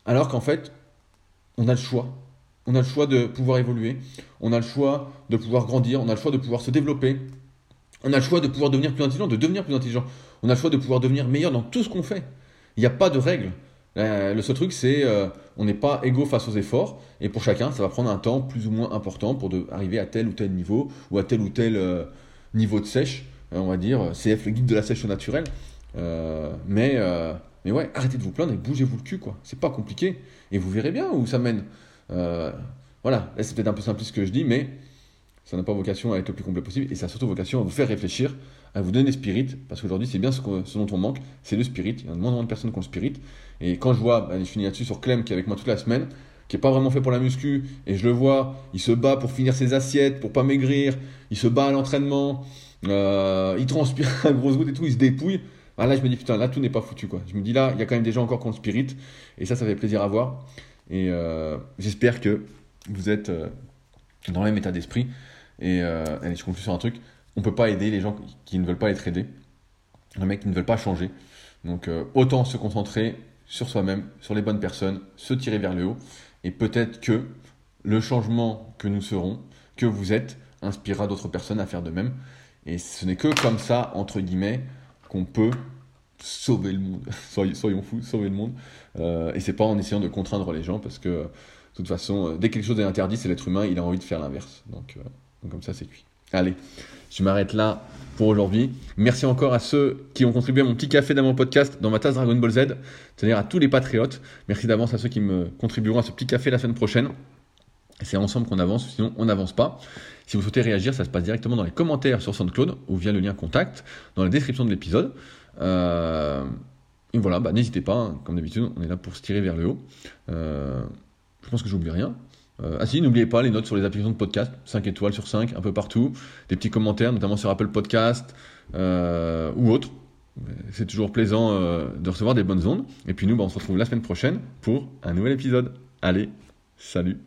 alors qu'en fait, on a le choix, on a le choix de pouvoir évoluer, on a le choix de pouvoir grandir, on a le choix de pouvoir se développer, on a le choix de pouvoir devenir plus intelligent, de devenir plus intelligent, on a le choix de pouvoir devenir meilleur dans tout ce qu'on fait, il n'y a pas de règles. Euh, le seul truc, c'est euh, on n'est pas égaux face aux efforts, et pour chacun, ça va prendre un temps plus ou moins important pour arriver à tel ou tel niveau, ou à tel ou tel euh, niveau de sèche, on va dire, CF, le guide de la sèche naturelle. mais, mais ouais, arrêtez de vous plaindre et bougez-vous le cul, quoi. C'est pas compliqué, et vous verrez bien où ça mène. voilà, c'est peut-être un peu simpliste ce que je dis, mais ça n'a pas vocation à être le plus complet possible, et ça a surtout vocation à vous faire réfléchir, à vous donner des spirits, parce qu'aujourd'hui, c'est bien ce, dont on manque, c'est le spirit. Il y a de moins en moins de personnes qui ont le spirit. Et quand je vois, bah, je finis là-dessus sur Clem qui est avec moi toute la semaine, qui n'est pas vraiment fait pour la muscu, et je le vois, il se bat pour finir ses assiettes, pour pas maigrir, il se bat à l'entraînement, euh, il transpire [laughs] à grosse goutte et tout, il se dépouille. Ah, là, je me dis, putain, là, tout n'est pas foutu, quoi. Je me dis, là, il y a quand même des gens encore qui ont le spirit, et ça, ça fait plaisir à voir. Et euh, j'espère que vous êtes euh, dans le même état d'esprit. Et allez, je conclue sur un truc on peut pas aider les gens qui ne veulent pas être aidés, les mecs qui ne veulent pas changer. Donc euh, autant se concentrer sur soi-même, sur les bonnes personnes, se tirer vers le haut, et peut-être que le changement que nous serons, que vous êtes, inspirera d'autres personnes à faire de même. Et ce n'est que comme ça, entre guillemets, qu'on peut sauver le monde. [laughs] Soyons fous, sauver le monde. Euh, et c'est pas en essayant de contraindre les gens, parce que de toute façon, euh, dès que quelque chose est interdit, c'est l'être humain, il a envie de faire l'inverse. Donc, donc comme ça, c'est cuit. Allez, je m'arrête là pour aujourd'hui. Merci encore à ceux qui ont contribué à mon petit café dans mon podcast dans ma tasse Dragon Ball Z, c'est-à-dire à tous les patriotes. Merci d'avance à ceux qui me contribueront à ce petit café la semaine prochaine. C'est ensemble qu'on avance, sinon on n'avance pas. Si vous souhaitez réagir, ça se passe directement dans les commentaires sur SoundCloud ou via le lien contact dans la description de l'épisode. Euh, et voilà, bah, n'hésitez pas, hein. comme d'habitude, on est là pour se tirer vers le haut. Euh, je pense que j'oublie rien. Euh, ah si, n'oubliez pas les notes sur les applications de podcast, 5 étoiles sur 5, un peu partout, des petits commentaires, notamment sur Apple Podcast euh, ou autres. C'est toujours plaisant euh, de recevoir des bonnes ondes. Et puis nous, bah, on se retrouve la semaine prochaine pour un nouvel épisode. Allez, salut